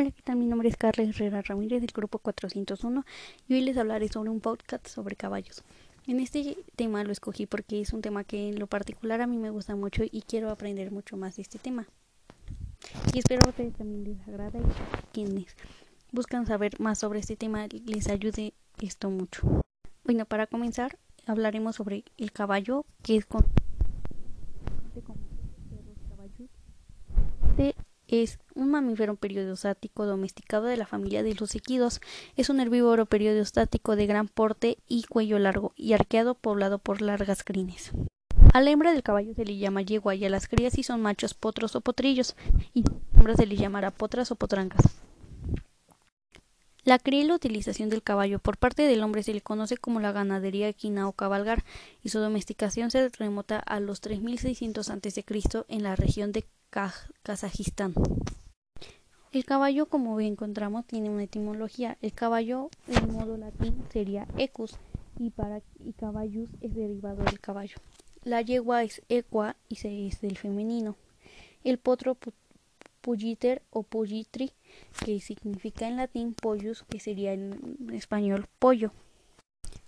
Hola, ¿qué tal? Mi nombre es Carla Herrera Ramírez del grupo 401 y hoy les hablaré sobre un podcast sobre caballos. En este tema lo escogí porque es un tema que en lo particular a mí me gusta mucho y quiero aprender mucho más de este tema. Y espero que también les agrade y quienes buscan saber más sobre este tema les ayude esto mucho. Bueno, para comenzar hablaremos sobre el caballo, que es con este es un mamífero periodostático domesticado de la familia de los equidos. Es un herbívoro periodostático de gran porte y cuello largo y arqueado poblado por largas crines. A la hembra del caballo se le llama yegua y a las crías si son machos potros o potrillos y a hembras se les llamará potras o potrancas. La cría y la utilización del caballo por parte del hombre se le conoce como la ganadería equina o cabalgar y su domesticación se remota a los 3600 a.C. en la región de Kazajistán. El caballo, como encontramos, tiene una etimología. El caballo, en modo latín, sería ecus y para y caballus es derivado del caballo. La yegua es equa y se es del femenino. El potro pulliter o pullitri, que significa en latín pollus, que sería en español pollo.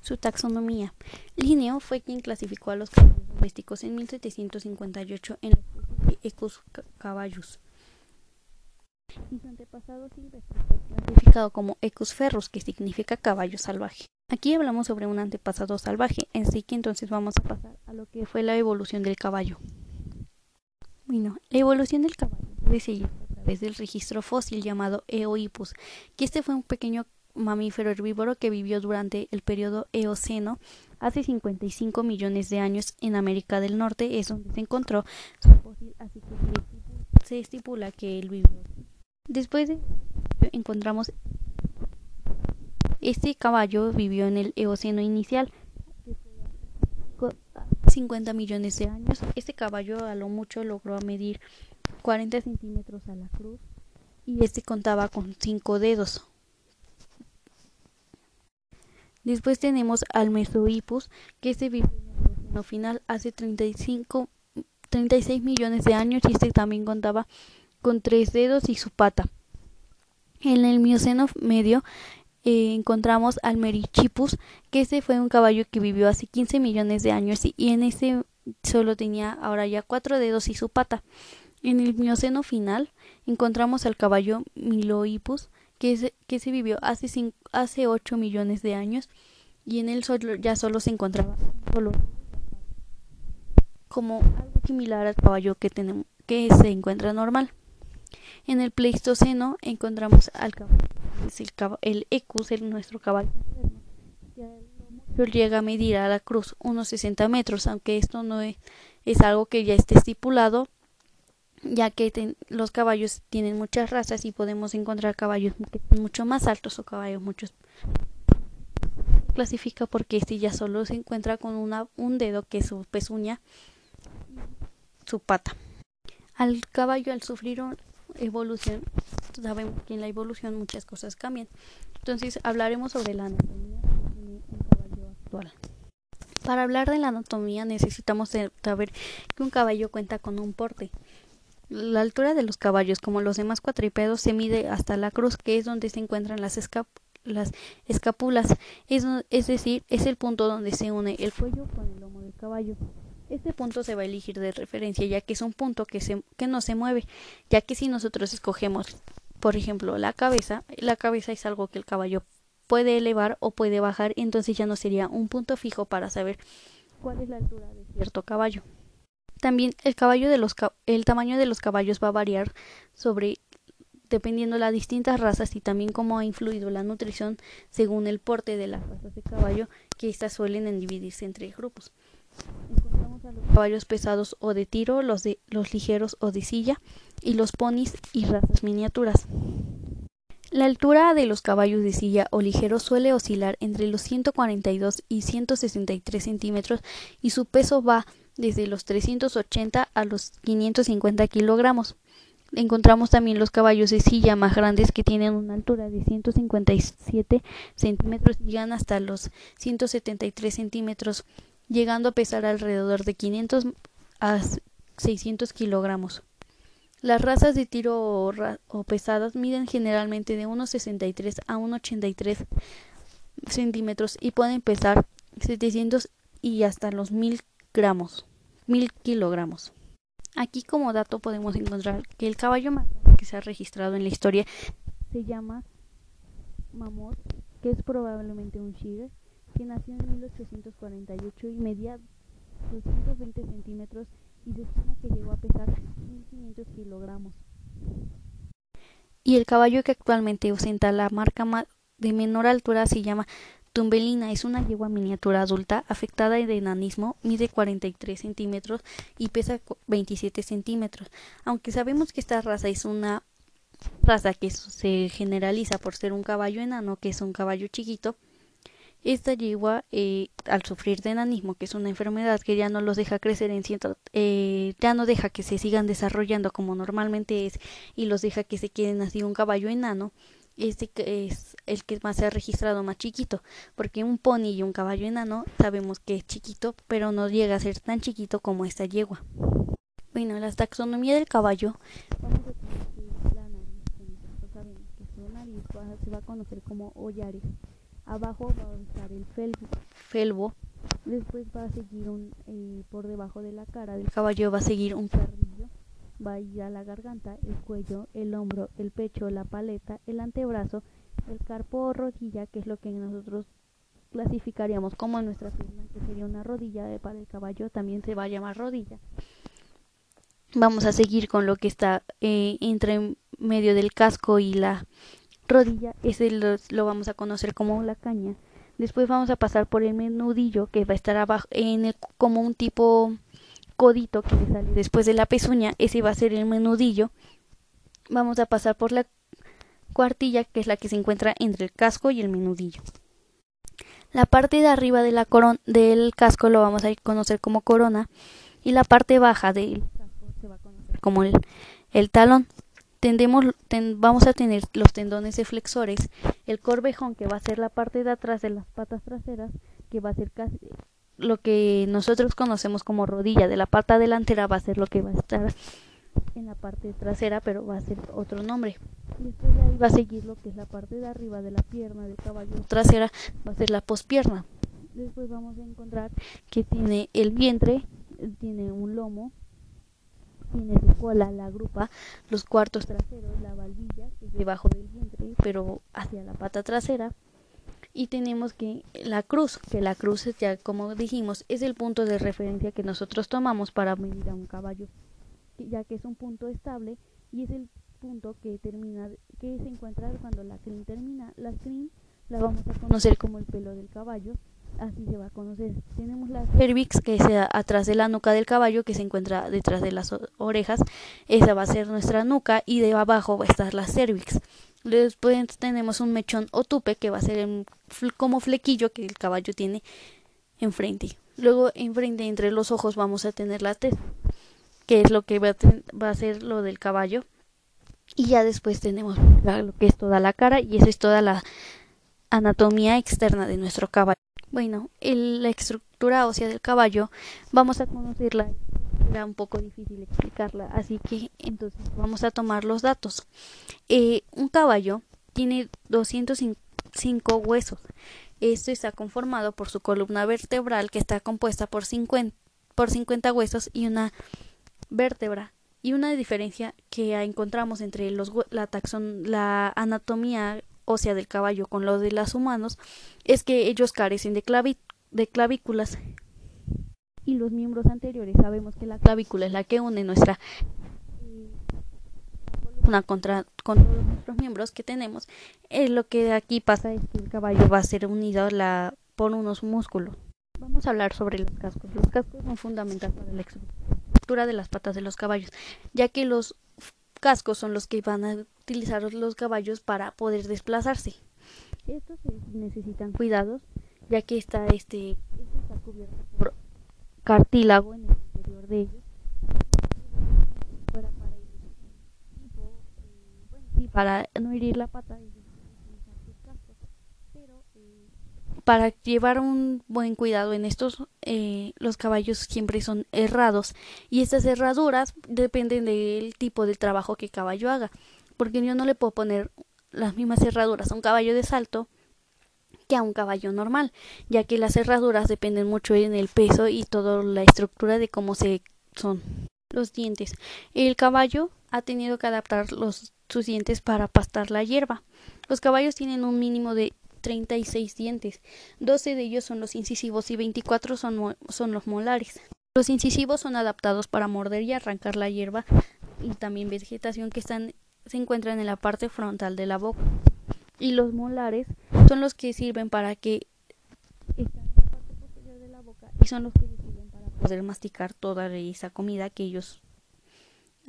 Su taxonomía. Linneo fue quien clasificó a los caballos domésticos en 1758 en la Ecus caballus. Y su antepasado silvestre fue clasificado como Ecus ferrus, que significa caballo salvaje. Aquí hablamos sobre un antepasado salvaje, así que entonces vamos a pasar a lo que fue la evolución del caballo. La evolución del caballo puede seguir a través del registro fósil llamado Eohippus, que este fue un pequeño mamífero herbívoro que vivió durante el periodo Eoceno hace 55 millones de años en América del Norte, es donde se encontró su fósil, así que se estipula que él vivió. Después de encontramos este caballo vivió en el Eoceno inicial, 50 millones de años. Este caballo a lo mucho logró medir 40 centímetros a la cruz y este contaba con 5 dedos. Después tenemos al Mesohippus, que este vivió en el final hace 35, 36 millones de años y este también contaba con 3 dedos y su pata. En el Mioceno medio eh, encontramos al Merichipus, que ese fue un caballo que vivió hace 15 millones de años y, en ese solo tenía ahora ya cuatro dedos y su pata. En el Mioceno final encontramos al caballo Milohippus, que, que se vivió hace, hace 8 millones de años y en él solo, ya solo se encontraba solo como algo similar al caballo que, tenemos, que se encuentra normal. En el Pleistoceno encontramos al caballo el, Ecus, el, nuestro caballo llega a medir a la cruz unos 60 metros, aunque esto no es, algo que ya esté estipulado, ya que los caballos tienen muchas razas y podemos encontrar caballos mucho más altos o caballos muchos clasifica porque este ya solo se encuentra con una, un dedo que es su pezuña su pata. Al caballo al sufrir evolución sabemos que en la evolución muchas cosas cambian. Entonces hablaremos sobre la anatomía de caballo actual. Para hablar de la anatomía necesitamos saber que un caballo cuenta con un porte. La altura de los caballos, como los demás cuatripedos, se mide hasta la cruz, que es donde se encuentran las, las escápulas, es, es decir, es el punto donde se une el cuello con el lomo del caballo. Este punto se va a elegir de referencia ya que es un punto que, se, que no se mueve, ya que si nosotros escogemos por ejemplo, la cabeza, la cabeza es algo que el caballo puede elevar o puede bajar, entonces ya no sería un punto fijo para saber cuál es la altura de cierto caballo. También el caballo de los el tamaño de los caballos va a variar sobre dependiendo de las distintas razas y también cómo ha influido la nutrición según el porte de las razas de caballo, que éstas suelen dividirse entre grupos. Los caballos pesados o de tiro, los, de, los ligeros o de silla, y los ponis y razas miniaturas. La altura de los caballos de silla o ligeros suele oscilar entre los 142 y 163 centímetros y su peso va desde los 380 a los 550 kilogramos. Encontramos también los caballos de silla más grandes que tienen una altura de 157 centímetros y llegan hasta los 173 centímetros, llegando a pesar alrededor de 500 a 600 kilogramos. Las razas de tiro o, pesadas miden generalmente de 1,63 a 1,83 centímetros y pueden pesar 700 y hasta los 1000 gramos, 1000 kilogramos. Aquí como dato podemos encontrar que el caballo más que se ha registrado en la historia se llama Mammoth, que es probablemente un Shiger, que nació en 1848 y medía 220 centímetros y se estima que llegó a pesar 1500 kilogramos. Y el caballo que actualmente ostenta la marca de menor altura se llama Tumbelina es una yegua miniatura adulta afectada de enanismo, mide 43 centímetros y pesa 27 centímetros. Aunque sabemos que esta raza es una raza que se generaliza por ser un caballo enano, que es un caballo chiquito, esta yegua, eh, al sufrir de enanismo, que es una enfermedad que ya no los deja crecer en cierto, eh, ya no deja que se sigan desarrollando como normalmente es y los deja que se queden así un caballo enano, este es el que más se ha registrado más chiquito, porque un pony y un caballo enano sabemos que es chiquito, pero no llega a ser tan chiquito como esta yegua. Bueno, la taxonomía del caballo, vamos a tener la nariz, sabemos que su nariz se va a conocer como hollares. Abajo va a estar el felbo, después va a seguir un, eh, por debajo de la cara del caballo va a seguir un carrillo. Va a ir a la garganta, el cuello, el hombro, el pecho, la paleta, el antebrazo, el carpo o rodilla, que es lo que nosotros clasificaríamos como nuestra pierna, que sería una rodilla para el caballo, también se va a llamar rodilla. Vamos a seguir con lo que está eh, entre medio del casco y la rodilla, ese lo, vamos a conocer como la caña. Después vamos a pasar por el menudillo que va a estar abajo en como un tipo codito que le sale después de la pezuña, ese va a ser el menudillo. Vamos a pasar por la cuartilla, que es la que se encuentra entre el casco y el menudillo. La parte de arriba de la del casco lo vamos a conocer como corona y la parte baja del casco se va a conocer como el, el talón. Tendemos, vamos a tener los tendones de flexores, el corvejón que va a ser la parte de atrás de las patas traseras, que va a ser casi, lo que nosotros conocemos como rodilla de la pata delantera va a ser lo que va a estar en la parte trasera, pero va a ser otro nombre. Después de ahí va a seguir lo que es la parte de arriba de la pierna del caballo trasera, va a ser la pospierna. Después vamos a encontrar que tiene el vientre, tiene un lomo, tiene su cola, la grupa, los cuartos traseros, la valvilla, que es debajo del vientre, pero hacia la pata trasera y tenemos que la cruz, que la cruz ya como dijimos es el punto de referencia que nosotros tomamos para medir a un caballo, ya que es un punto estable y es el punto que termina que se encuentra cuando la crin termina. La crin la vamos a conocer como el pelo del caballo, así se va a conocer. Tenemos la cervix que es atrás de la nuca del caballo que se encuentra detrás de las orejas, esa va a ser nuestra nuca y de abajo va a estar la cervix. Después tenemos un mechón o tupe que va a ser como flequillo que el caballo tiene enfrente. Luego enfrente entre los ojos vamos a tener la tez, que es lo que va a, va a ser lo del caballo. Y ya después tenemos lo que es toda la cara y esa es toda la anatomía externa de nuestro caballo. Bueno, la estructura ósea del caballo vamos a conocerla era un poco difícil explicarla, así que entonces vamos a tomar los datos. Eh, un caballo tiene 205 huesos. Esto está conformado por su columna vertebral que está compuesta por 50, por 50 huesos y una vértebra. Y una diferencia que encontramos entre los, la, taxon, la anatomía ósea del caballo con lo de los humanos es que ellos carecen de, de clavículas y los miembros anteriores. Sabemos que la clavícula es la que une nuestra columna contra, con todos nuestros miembros que tenemos. Eh, lo que aquí pasa es que el caballo va a ser unido la, por unos músculos. Vamos a hablar sobre los cascos. Los cascos son fundamentales para la estructura de las patas de los caballos, ya que los cascos son los que van a utilizar los caballos para poder desplazarse. Estos necesitan cuidados, ya que está este, este está cubierto por cartílago en el interior de ellos para, para, eh, no herir la pata eh, para llevar un buen cuidado en estos, eh, los caballos siempre son herrados y estas herraduras dependen del tipo de trabajo que el caballo haga, porque yo no le puedo poner las mismas herraduras a un caballo de salto que a un caballo normal, ya que las herraduras dependen mucho en el peso y toda la estructura de cómo se son los dientes. El caballo ha tenido que adaptar los, sus dientes para pastar la hierba. Los caballos tienen un mínimo de 36 dientes. 12 de ellos son los incisivos y 24 son, son los molares. Los incisivos son adaptados para morder y arrancar la hierba y también vegetación que están, se encuentran en la parte frontal de la boca. Y los molares son los que sirven para que están en la parte posterior de la boca y son los que sirven para poder masticar toda esa comida que ellos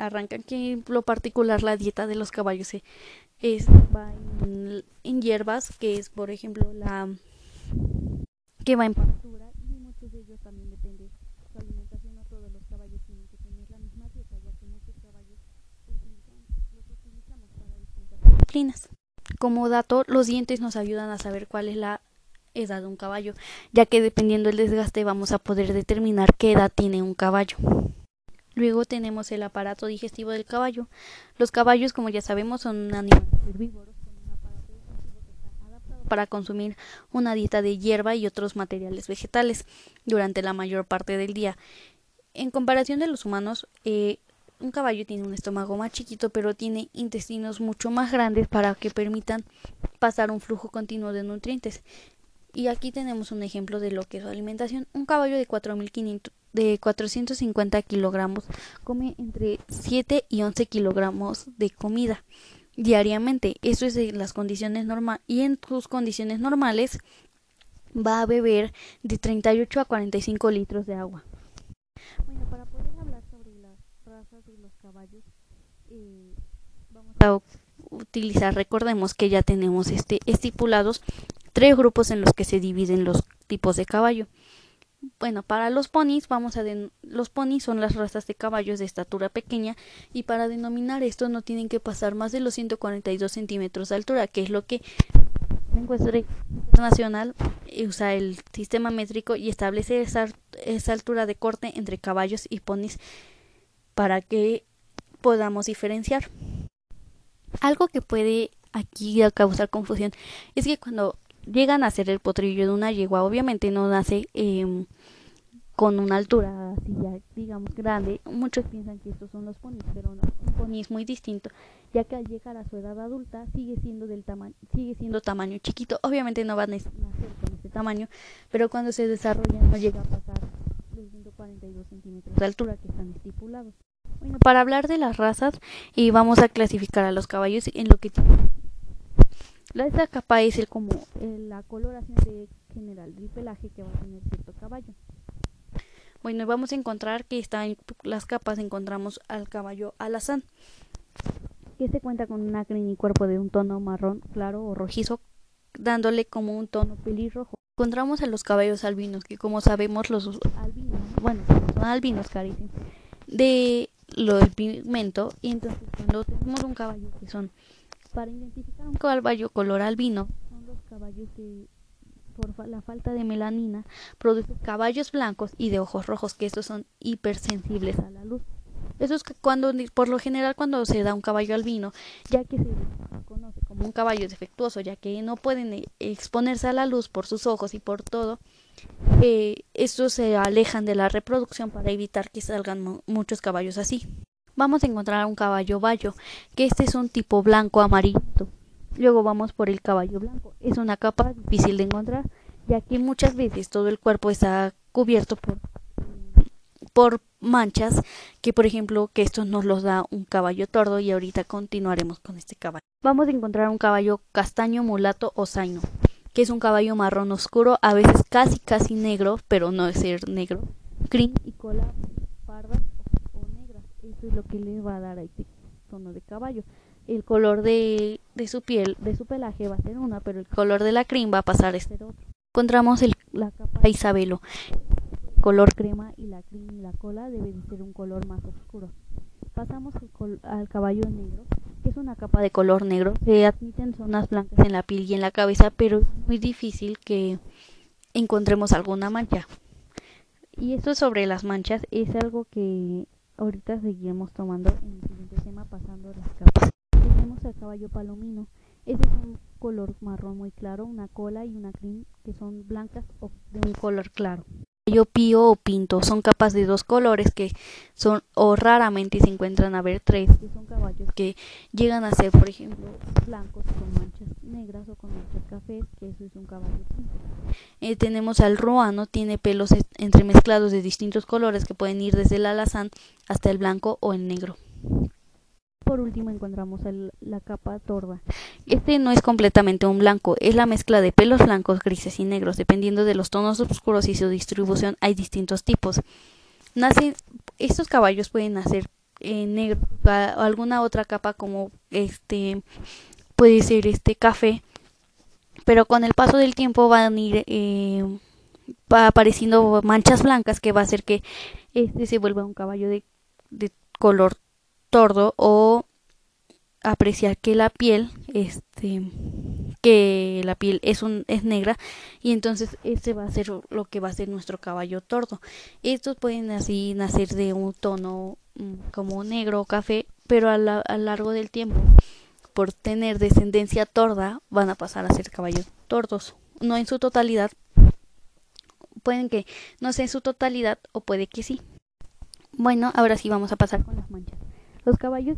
arrancan. Que lo particular la dieta de los caballos es va en, hierbas, que es por ejemplo la que va en pastura y muchos de ellos también depende su alimentación. No todos los caballos tienen que tener la misma dieta, ya que muchos caballos utilizamos distintas disciplinas. Como dato, los dientes nos ayudan a saber cuál es la edad de un caballo, ya que dependiendo del desgaste vamos a poder determinar qué edad tiene un caballo. Luego tenemos el aparato digestivo del caballo. Los caballos, como ya sabemos, son animales herbívoros un aparato digestivo que está adaptado para consumir una dieta de hierba y otros materiales vegetales durante la mayor parte del día. En comparación de los humanos, eh, un caballo tiene un estómago más chiquito, pero tiene intestinos mucho más grandes para que permitan pasar un flujo continuo de nutrientes. Y aquí tenemos un ejemplo de lo que es su alimentación. Un caballo de 4.500 de 450 kilogramos come entre 7 y 11 kilogramos de comida diariamente. Eso es en las condiciones normales y en sus condiciones normales va a beber de 38 a 45 litros de agua. Bueno, para poder hablar sobre las razas de los caballos, eh, vamos a utilizar, recordemos que ya tenemos este estipulados tres grupos en los que se dividen los tipos de caballo. Bueno, para los ponis vamos a los ponis son las razas de caballos de estatura pequeña y para denominar esto no tienen que pasar más de los 142 centímetros de altura, que es lo que la internacional usa el sistema métrico y establece esa, esa altura de corte entre caballos y ponis para que podamos diferenciar. Algo que puede aquí causar confusión es que cuando llegan a ser el potrillo de una yegua, obviamente no nace eh, con una altura así ya digamos grande. Muchos piensan que estos son los ponis, pero no, un pony es muy distinto, ya que al llegar a su edad adulta sigue siendo del tamaño sigue siendo tamaño chiquito. Obviamente no va a nacer con ese tamaño, pero cuando se desarrolla no llega a pasar los 142 centímetros de altura que están estipulados. Bueno, para hablar de las razas, y vamos a clasificar a los caballos en lo que tienen esta capa es el como la coloración de general del pelaje que va a tener cierto caballo. Bueno, vamos a encontrar que está en las capas encontramos al caballo alazán, que se cuenta con una crin y cuerpo de un tono marrón claro o rojizo, dándole como un tono pelirrojo. Encontramos a los caballos albinos, que como sabemos los albinos, bueno, son albinos carecen de lo del pigmento, y entonces cuando tenemos un caballo que son para identificar un caballo color albino, son los caballos que por la falta de melanina producen caballos blancos y de ojos rojos, que estos son hipersensibles a la luz. Eso es que cuando, por lo general, cuando se da un caballo albino, ya que se conoce como un caballo defectuoso, ya que no pueden eh, exponerse a la luz por sus ojos y por todo, eh, estos se alejan de la reproducción para evitar que salgan muchos caballos así vamos a encontrar un caballo bayo, que este es un tipo blanco amarillito. Luego vamos por el caballo blanco. Es una capa difícil de encontrar, ya que muchas veces todo el cuerpo está cubierto por por manchas que por ejemplo que esto nos los da un caballo tordo y ahorita continuaremos con este caballo. Vamos a encontrar un caballo castaño mulato o zaino, que es un caballo marrón oscuro, a veces casi casi negro, pero no es ser negro, crin y cola es lo que le va a dar a este tono de caballo. El color de, de su piel, de su pelaje va a ser una, pero el color de la crin va a pasar a ser otro. Encontramos el, la capa Isabelo, color crema y la crin y la cola debe de ser un color más oscuro. Pasamos al caballo negro, es una capa de color negro. Se admiten zonas blancas en la piel y en la cabeza, pero es muy difícil que encontremos alguna mancha. Y esto sobre las manchas es algo que ahorita seguiremos tomando en el siguiente tema pasando las capas. Tenemos el caballo palomino. Este es un color marrón muy claro, una cola y una crin que son blancas o de un color claro caballo pío o pinto son capas de dos colores que son o raramente se encuentran a ver tres que son caballos que llegan a ser por ejemplo blancos con manchas negras o con manchas cafés que eso es un caballo pinto. Eh, tenemos al ruano tiene pelos entremezclados de distintos colores que pueden ir desde el alazán hasta el blanco o el negro por último encontramos la capa torda. Este no es completamente un blanco, es la mezcla de pelos blancos, grises y negros. Dependiendo de los tonos oscuros y su distribución hay distintos tipos. Nacen, estos caballos pueden nacer en negro alguna otra capa como este puede ser este café, pero con el paso del tiempo van a ir eh, apareciendo manchas blancas que va a hacer que este se vuelva un caballo de, de color tordo o apreciar que la piel este que la piel es un es negra y entonces este va a ser lo que va a ser nuestro caballo tordo. Estos pueden así nacer de un tono mm, como negro o café pero a, lo largo del tiempo por tener descendencia torda van a pasar a ser caballos tordos. No en su totalidad pueden que no sea en su totalidad o puede que sí. Bueno ahora sí vamos a pasar con las manchas los caballos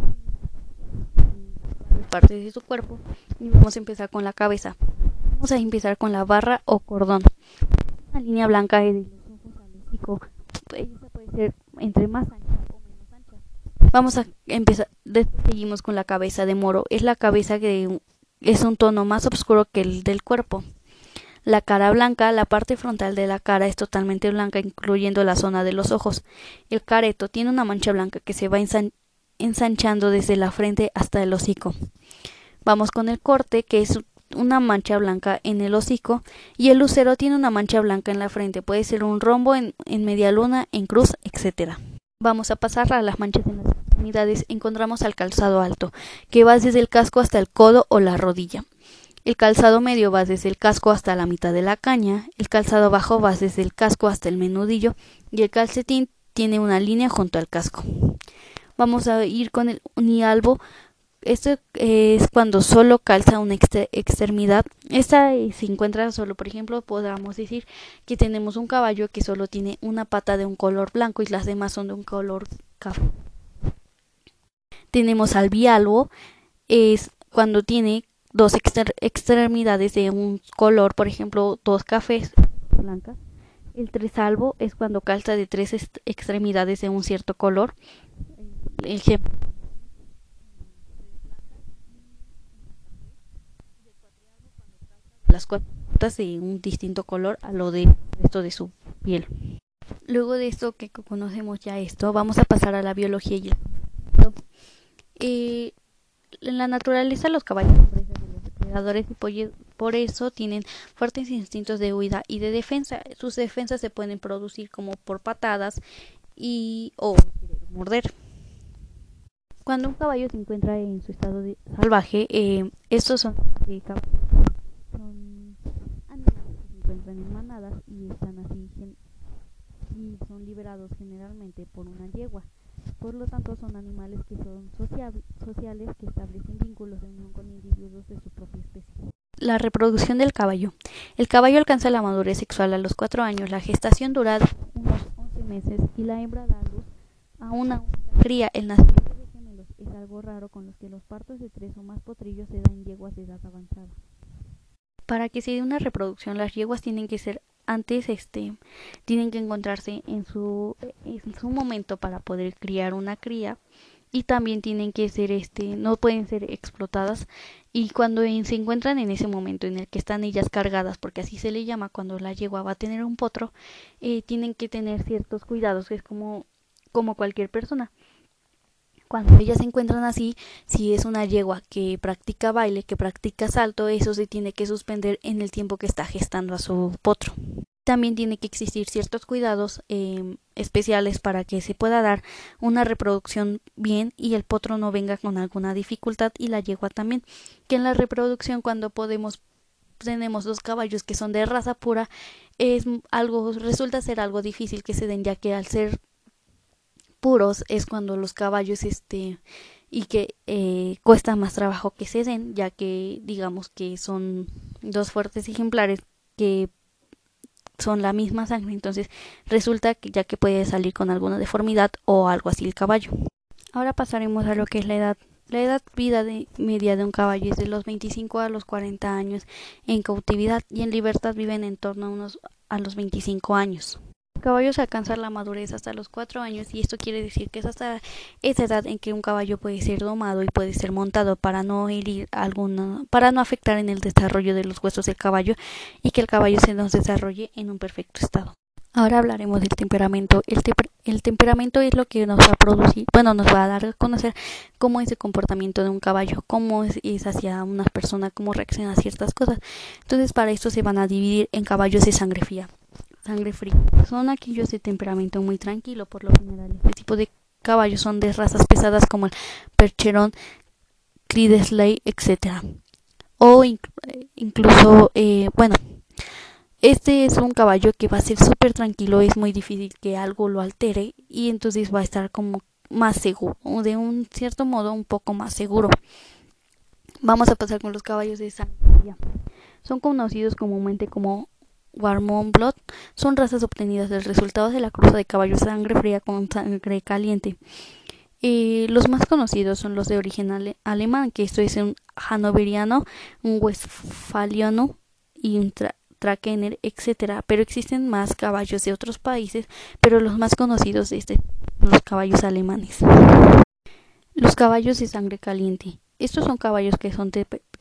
partes de su cuerpo y vamos a empezar con la cabeza. Vamos a empezar con la barra o cordón. Una línea blanca hocico. Esta puede ser entre más ancha o menos ancha. Vamos a empezar, seguimos con la cabeza de moro. Es la cabeza que es un tono más oscuro que el del cuerpo. La cara blanca, la parte frontal de la cara es totalmente blanca, incluyendo la zona de los ojos. El careto tiene una mancha blanca que se va ensanchando desde la frente hasta el hocico. Vamos con el corte, que es una mancha blanca en el hocico, y el lucero tiene una mancha blanca en la frente, puede ser un rombo en, media luna, en cruz, etc. Vamos a pasar a las manchas en las extremidades. Encontramos al calzado alto, que va desde el casco hasta el codo o la rodilla. El calzado medio va desde el casco hasta la mitad de la caña, el calzado bajo va desde el casco hasta el menudillo y el calcetín tiene una línea junto al casco. Vamos a ir con el unialbo. Esto es cuando solo calza una extremidad. Esta se encuentra solo, por ejemplo, podamos decir que tenemos un caballo que solo tiene una pata de un color blanco y las demás son de un color café. Tenemos al bialbo, es cuando tiene dos extremidades de un color, por ejemplo, dos cafés blancas. El tresalvo es cuando calza de tres extremidades de un cierto color ejemplo las cuatro de un distinto color a lo de esto de su piel. Luego de esto que conocemos ya esto, vamos a pasar a la biología y el eh, en la naturaleza los caballos son los depredadores y por eso tienen fuertes instintos de huida y de defensa. Sus defensas se pueden producir como por patadas y o morder. Cuando un caballo se encuentra en su estado de salvaje, eh, estos son, eh, son animales que se encuentran en manadas y están así y son liberados generalmente por una yegua. Por lo tanto, son animales que son sociales que establecen vínculos de unión con individuos de su propia especie. La reproducción del caballo. El caballo alcanza la madurez sexual a los cuatro años. La gestación dura unos 11 meses y la hembra da luz a una cría. El nacimiento algo raro con los que los partos de tres o más potrillos se dan yeguas de edad avanzada. Para que se dé una reproducción, las yeguas tienen que ser antes, este, tienen que encontrarse en su, en su momento para poder criar una cría y también tienen que ser, este, no pueden ser explotadas. Y cuando se encuentran en ese momento en el que están ellas cargadas, porque así se le llama cuando la yegua va a tener un potro, eh, tienen que tener ciertos cuidados, que es como, como cualquier persona cuando ellas se encuentran así, si es una yegua que practica baile, que practica salto, eso se tiene que suspender en el tiempo que está gestando a su potro. También tiene que existir ciertos cuidados eh, especiales para que se pueda dar una reproducción bien y el potro no venga con alguna dificultad y la yegua también. Que en la reproducción cuando podemos tenemos dos caballos que son de raza pura es algo resulta ser algo difícil que se den ya que al ser puros es cuando los caballos este y que eh, cuesta más trabajo que se den ya que digamos que son dos fuertes ejemplares que son la misma sangre. Entonces resulta que ya que puede salir con alguna deformidad o algo así el caballo. Ahora pasaremos a lo que es la edad. La edad vida de media de un caballo es de los 25 a los 40 años en cautividad y en libertad viven en torno a unos a los 25 años. Los caballos alcanzan la madurez hasta los 4 años y esto quiere decir que es hasta esa edad en que un caballo puede ser domado y puede ser montado para no herir alguna, para no afectar en el desarrollo de los huesos del caballo y que el caballo se nos desarrolle en un perfecto estado. Ahora hablaremos del temperamento. El, temperamento es lo que nos va a producir, bueno, nos va a dar a conocer cómo es el comportamiento de un caballo, cómo es, hacia una persona, cómo reacciona a ciertas cosas. Entonces, para esto se van a dividir en caballos de sangre fría. Sangre fría. Son aquellos de temperamento muy tranquilo, por lo general. Este tipo de caballos son de razas pesadas como el Percheron, Clydesdale, etc. O incluso, eh, bueno, este es un caballo que va a ser súper tranquilo, es muy difícil que algo lo altere y entonces va a estar como más seguro, o de un cierto modo un poco más seguro. Vamos a pasar con los caballos de sangre. Son conocidos comúnmente como Warmont Blood. Son razas obtenidas del resultado de la cruza de caballos de sangre fría con sangre caliente. Eh, los más conocidos son los de origen alemán, que esto es un hanoveriano, un westfaliano y un Trakener, etcétera, pero existen más caballos de otros países, pero los más conocidos este, los caballos alemanes. Los caballos de sangre caliente. Estos son caballos que son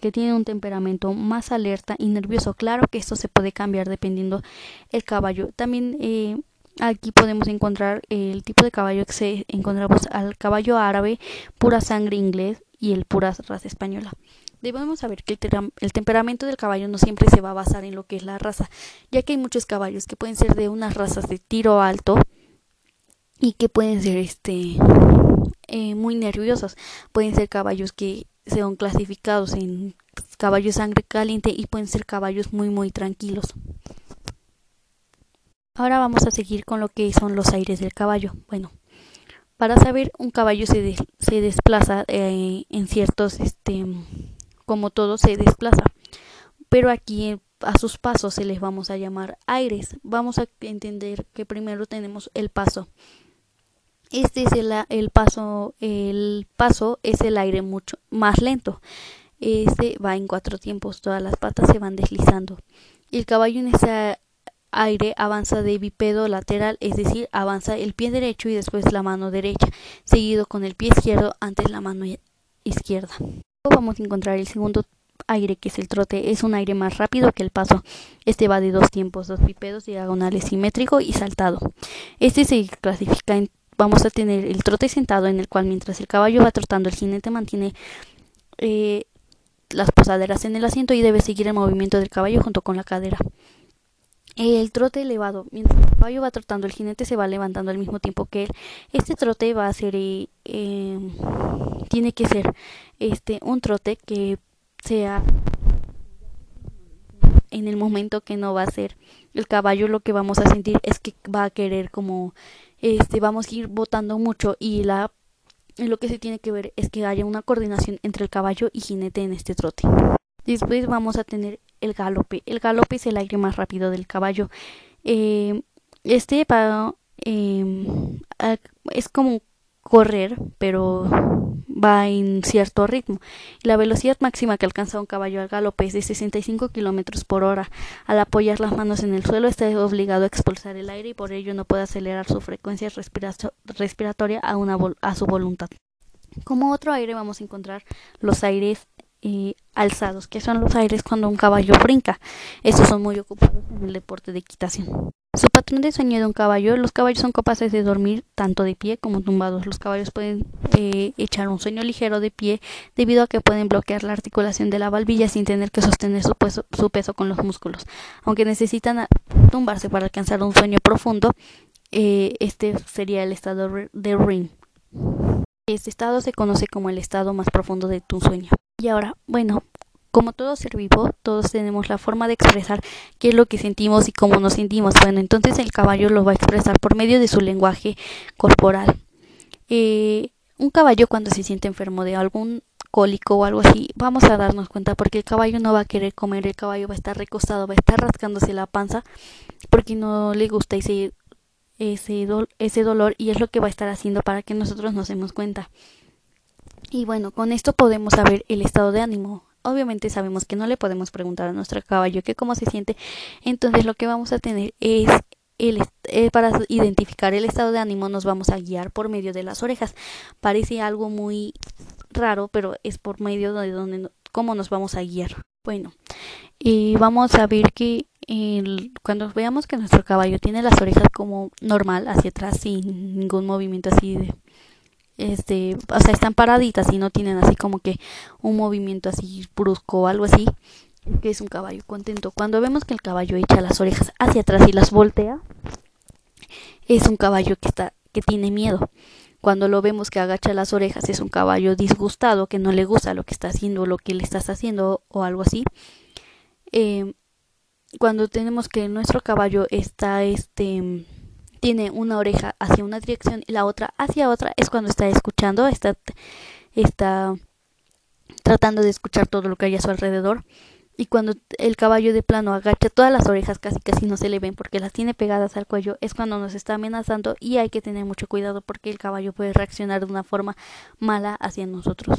que tienen un temperamento más alerta y nervioso. Claro que esto se puede cambiar dependiendo el caballo. También eh, aquí podemos encontrar el tipo de caballo que se encontramos al caballo árabe, pura sangre inglés y el pura raza española. Debemos saber que el, temperamento del caballo no siempre se va a basar en lo que es la raza, ya que hay muchos caballos que pueden ser de unas razas de tiro alto y que pueden ser este eh, muy nerviosos. Pueden ser caballos que sean clasificados en caballos sangre caliente y pueden ser caballos muy muy tranquilos. Ahora vamos a seguir con lo que son los aires del caballo. Bueno, para saber un caballo se, se desplaza eh, en ciertos este como todo se desplaza. Pero aquí a sus pasos se les vamos a llamar aires. Vamos a entender que primero tenemos el paso. Este es el, el paso, el paso es el aire mucho más lento. Este va en cuatro tiempos, todas las patas se van deslizando. El caballo en ese aire avanza de bipedo lateral, es decir, avanza el pie derecho y después la mano derecha, seguido con el pie izquierdo antes la mano izquierda vamos a encontrar el segundo aire que es el trote es un aire más rápido que el paso este va de dos tiempos dos pipedos diagonales simétrico y saltado este se clasifica en vamos a tener el trote sentado en el cual mientras el caballo va trotando el jinete mantiene eh, las posaderas en el asiento y debe seguir el movimiento del caballo junto con la cadera el trote elevado. Mientras el caballo va trotando, el jinete se va levantando al mismo tiempo que él. Este trote va a ser, eh, tiene que ser este un trote que sea en el momento que no va a ser el caballo lo que vamos a sentir es que va a querer como este vamos a ir botando mucho y la lo que se tiene que ver es que haya una coordinación entre el caballo y jinete en este trote. Después vamos a tener el galope. El galope es el aire más rápido del caballo. Eh, este va, eh, es como correr, pero va en cierto ritmo. La velocidad máxima que alcanza un caballo al galope es de 65 kilómetros por hora. Al apoyar las manos en el suelo está obligado a expulsar el aire y por ello no puede acelerar su frecuencia respiratoria a, una a su voluntad. Como otro aire vamos a encontrar los aires eh, alzados, que son los aires cuando un caballo brinca. Estos son muy ocupados en el deporte de equitación. Su patrón de sueño de un caballo. Los caballos son capaces de dormir tanto de pie como tumbados. Los caballos pueden eh, echar un sueño ligero de pie debido a que pueden bloquear la articulación de la valvilla sin tener que sostener su peso, con los músculos. Aunque necesitan tumbarse para alcanzar un sueño profundo, eh, este sería el estado de REM. Este estado se conoce como el estado más profundo de tu sueño. Y ahora, bueno, como todo ser vivo, todos tenemos la forma de expresar qué es lo que sentimos y cómo nos sentimos. Bueno, entonces el caballo lo va a expresar por medio de su lenguaje corporal. Eh, un caballo cuando se siente enfermo de algún cólico o algo así, vamos a darnos cuenta porque el caballo no va a querer comer, el caballo va a estar recostado, va a estar rascándose la panza porque no le gusta ese, ese, ese dolor y es lo que va a estar haciendo para que nosotros nos demos cuenta. Y bueno, con esto podemos saber el estado de ánimo obviamente sabemos que no le podemos preguntar a nuestro caballo que cómo se siente, entonces lo que vamos a tener es el, eh, para identificar el estado de ánimo nos vamos a guiar por medio de las orejas. Parece algo muy raro, pero es por medio de donde cómo nos vamos a guiar. Bueno, y vamos a ver que el, cuando veamos que nuestro caballo tiene las orejas como normal hacia atrás sin ningún movimiento así de este, o sea, están paraditas y no tienen así como que un movimiento así brusco o algo así, que es un caballo contento. Cuando vemos que el caballo echa las orejas hacia atrás y las voltea, es un caballo que está que tiene miedo. Cuando lo vemos que agacha las orejas, es un caballo disgustado, que no le gusta lo que está haciendo, lo que le estás haciendo o algo así. Eh, cuando tenemos que nuestro caballo está este tiene una oreja hacia una dirección y la otra hacia otra, es cuando está escuchando, está, está tratando de escuchar todo lo que hay a su alrededor. Y cuando el caballo de plano agacha todas las orejas, casi casi no se le ven porque las tiene pegadas al cuello, es cuando nos está amenazando y hay que tener mucho cuidado porque el caballo puede reaccionar de una forma mala hacia nosotros.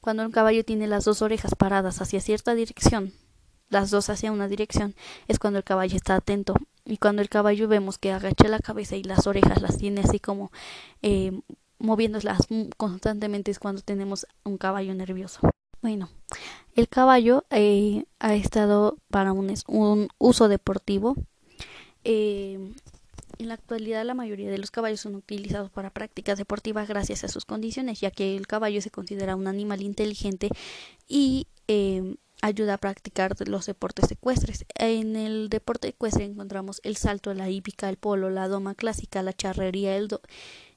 Cuando el caballo tiene las dos orejas paradas hacia cierta dirección, las dos hacia una dirección, es cuando el caballo está atento y cuando el caballo vemos que agacha la cabeza y las orejas las tiene así como eh, moviéndolas constantemente es cuando tenemos un caballo nervioso. Bueno, el caballo eh, ha estado para un, un uso deportivo. Eh, en la actualidad la mayoría de los caballos son utilizados para prácticas deportivas gracias a sus condiciones, ya que el caballo se considera un animal inteligente y eh, ayuda a practicar los deportes ecuestres. En el deporte ecuestre encontramos el salto, la hípica, el polo, la doma clásica, la charrería, el,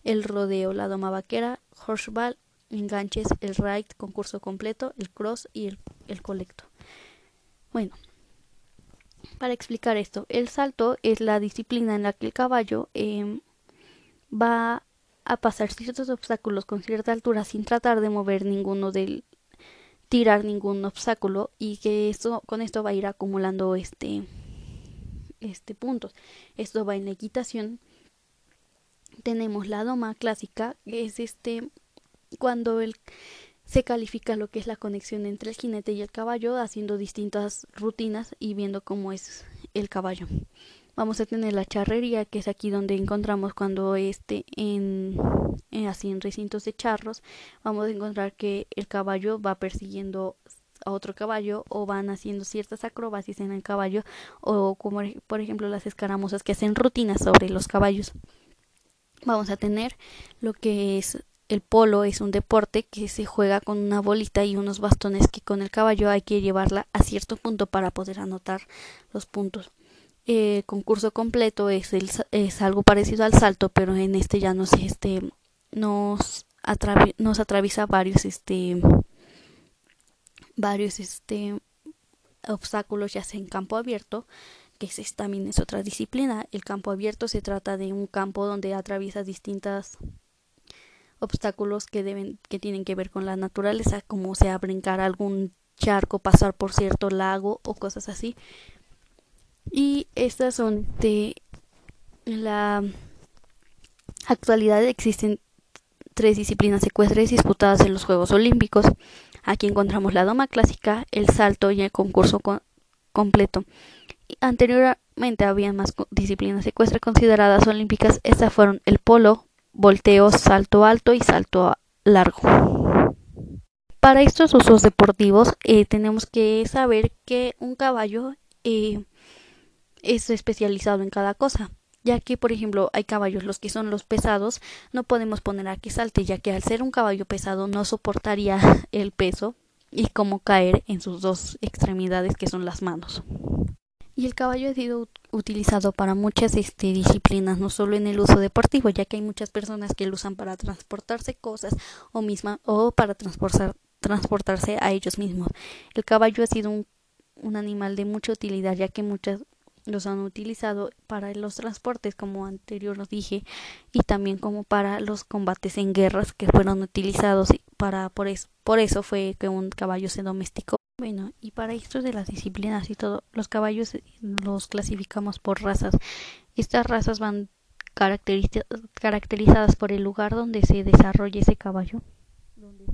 el rodeo, la doma vaquera, horseball, enganches, el ride, concurso completo, el cross y el, el colecto. Bueno, para explicar esto, el salto es la disciplina en la que el caballo em, va a pasar ciertos obstáculos con cierta altura sin tratar de mover ninguno del tirar ningún obstáculo y que esto con esto va a ir acumulando este este puntos. Esto va en la equitación. Tenemos la doma clásica, que es este cuando el se califica lo que es la conexión entre el jinete y el caballo haciendo distintas rutinas y viendo cómo es el caballo. Vamos a tener la charrería, que es aquí donde encontramos cuando esté en, así en recintos de charros, vamos a encontrar que el caballo va persiguiendo a otro caballo o van haciendo ciertas acrobacias en el caballo o como por ejemplo las escaramuzas que hacen rutinas sobre los caballos. Vamos a tener lo que es el polo es un deporte que se juega con una bolita y unos bastones que con el caballo hay que llevarla a cierto punto para poder anotar los puntos eh, concurso completo es, el, es algo parecido al salto, pero en este ya nos, este, nos, nos atraviesa varios, este, varios, este, obstáculos, ya sea en campo abierto, que es, también es otra disciplina. El campo abierto se trata de un campo donde atraviesa distintas obstáculos que deben que tienen que ver con la naturaleza como sea brincar algún charco pasar por cierto lago o cosas así y estas son de la actualidad existen tres disciplinas ecuestres disputadas en los Juegos Olímpicos. Aquí encontramos la doma clásica, el salto y el concurso completo. Anteriormente había más disciplinas ecuestres consideradas olímpicas. Estas fueron el polo, volteo, salto alto y salto largo. Para estos usos deportivos eh, tenemos que saber que un caballo eh, es especializado en cada cosa ya que por ejemplo hay caballos los que son los pesados no podemos poner a que salte ya que al ser un caballo pesado no soportaría el peso y como caer en sus dos extremidades que son las manos y el caballo ha sido utilizado para muchas este, disciplinas, no solo en el uso deportivo, ya que hay muchas personas que lo usan para transportarse cosas o misma o para transportar, transportarse a ellos mismos. El caballo ha sido un animal de mucha utilidad, ya que muchas los han utilizado para los transportes, como anterior os dije, y también como para los combates en guerras que fueron utilizados para por eso, por eso fue que un caballo se domesticó. Bueno, y para esto de las disciplinas y todo, los caballos los clasificamos por razas. Estas razas van caracterizadas por el lugar donde se desarrolla ese caballo, donde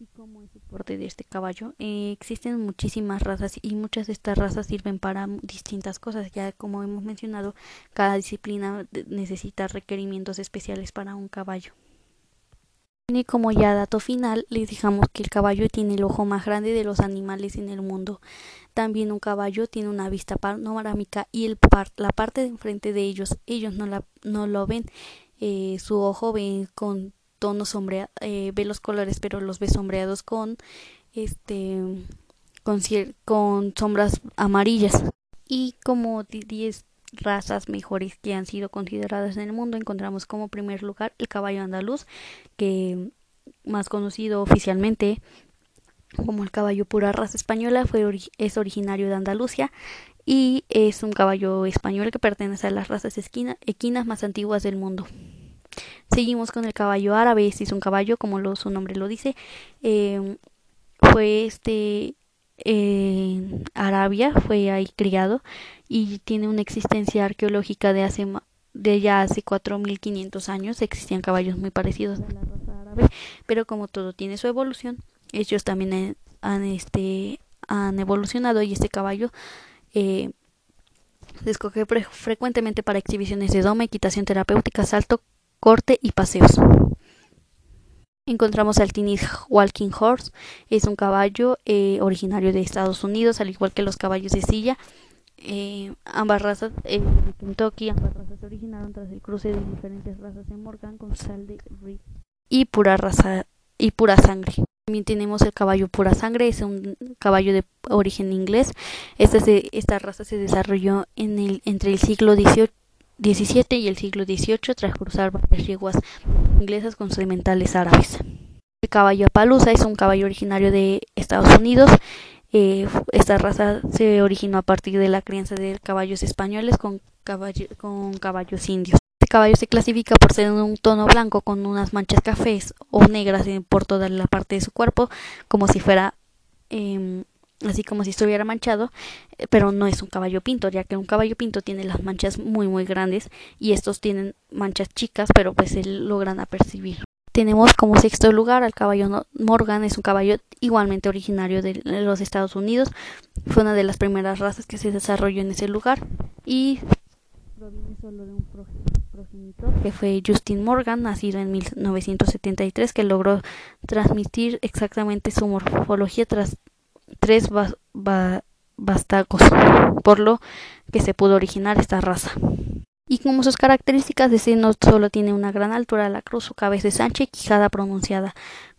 y cómo es porte de este caballo. Eh, existen muchísimas razas y muchas de estas razas sirven para distintas cosas. Ya como hemos mencionado, cada disciplina necesita requerimientos especiales para un caballo. Y como ya dato final, les dejamos que el caballo tiene el ojo más grande de los animales en el mundo. También un caballo tiene una vista panorámica y el la parte de enfrente de ellos, ellos no, la, no lo ven. Eh, su ojo ve con tonos sombreados, eh, ve los colores, pero los ve sombreados con este con, con sombras amarillas. Y como 10 razas mejores que han sido consideradas en el mundo, encontramos como primer lugar el caballo andaluz, que más conocido oficialmente como el caballo pura raza española, fue es originario de Andalucía y es un caballo español que pertenece a las razas equinas más antiguas del mundo. Seguimos con el caballo árabe. Este es un caballo, como lo, su nombre lo dice. Eh, fue este en Arabia, fue ahí criado y tiene una existencia arqueológica de hace de ya hace 4500 años. Existían caballos muy parecidos a la raza árabe, pero como todo tiene su evolución, ellos también han este han evolucionado y este caballo eh, se escoge frecuentemente para exhibiciones de doma, equitación terapéutica, salto, corte y paseos. Encontramos al Teenage Walking Horse, es un caballo eh, originario de Estados Unidos, al igual que los caballos de silla. Eh, ambas razas, Kentucky, ambas razas se originaron tras el cruce de diferentes razas en Morgan con sal de y pura raza y pura sangre. También tenemos el caballo pura sangre, es un caballo de origen inglés. Esta, esta raza se desarrolló en el, entre el siglo XVIII XVII y el siglo XVIII tras cruzar varias yeguas inglesas con sementales árabes. El caballo apalusa es un caballo originario de Estados Unidos. Eh, esta raza se originó a partir de la crianza de caballos españoles con, caballos indios. Este caballo se clasifica por ser un tono blanco con unas manchas cafés o negras por toda la parte de su cuerpo, como si fuera eh, así como si estuviera manchado, eh, pero no es un caballo pinto, ya que un caballo pinto tiene las manchas muy muy grandes y estos tienen manchas chicas, pero pues se logran apercibir. Tenemos como sexto lugar al caballo Morgan, es un caballo igualmente originario de los Estados Unidos, fue una de las primeras razas que se desarrolló en ese lugar y proviene solo de un progenitor que fue Justin Morgan, nacido en 1973, que logró transmitir exactamente su morfología tras tres bastacos, por lo que se pudo originar esta raza. Y como sus características de no solo tiene una gran altura la cruz, cabeza es ancha y quijada pronunciada,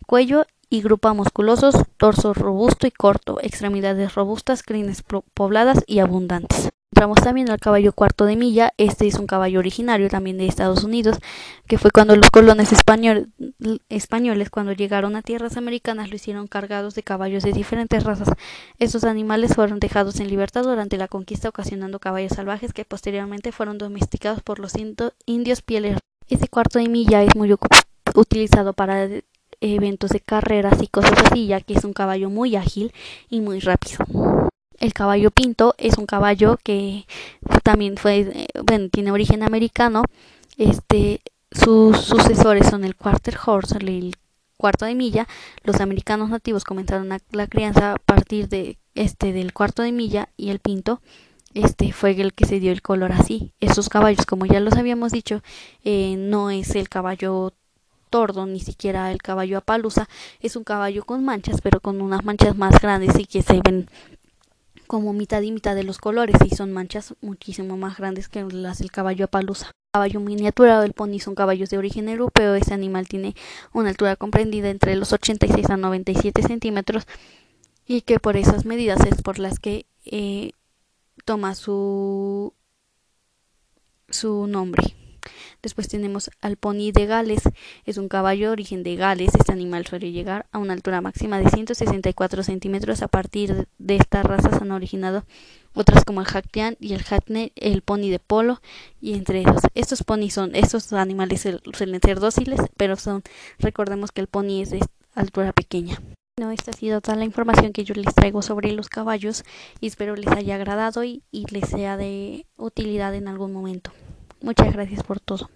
cuello y grupa musculosos, torso robusto y corto, extremidades robustas, crines pobladas y abundantes. Encontramos también al caballo cuarto de milla. Este es un caballo originario también de Estados Unidos, que fue cuando los colones españoles, cuando llegaron a tierras americanas, lo hicieron cargados de caballos de diferentes razas. Estos animales fueron dejados en libertad durante la conquista, ocasionando caballos salvajes que posteriormente fueron domesticados por los indios pieles. Este cuarto de milla es muy utilizado para eventos de carreras y cosas así, ya que es un caballo muy ágil y muy rápido. El caballo pinto es un caballo que también fue, eh, bueno, tiene origen americano. Este, sus sucesores son el quarter horse, el cuarto de milla. Los americanos nativos comenzaron la crianza a partir de este del cuarto de milla y el pinto este fue el que se dio el color así. Estos caballos, como ya los habíamos dicho, eh, no es el caballo tordo, ni siquiera el caballo apalusa, es un caballo con manchas, pero con unas manchas más grandes y que se ven como mitad y mitad de los colores y son manchas muchísimo más grandes que las del caballo apalusa. Caballo miniatura del pony son caballos de origen europeo. Este animal tiene una altura comprendida entre los 86 a 97 centímetros y que por esas medidas es por las que eh, toma su su nombre. Después tenemos al pony de Gales, es un caballo de origen de Gales. Este animal suele llegar a una altura máxima de 164 centímetros. A partir de esta raza se han originado otras como el Hacktian y el Hackney, el pony de polo y entre esos. Estos ponis son, estos animales suelen ser dóciles, pero son, recordemos que el pony es de altura pequeña. No, esta ha sido toda la información que yo les traigo sobre los caballos y espero les haya agradado y les sea de utilidad en algún momento. Muchas gracias por todo.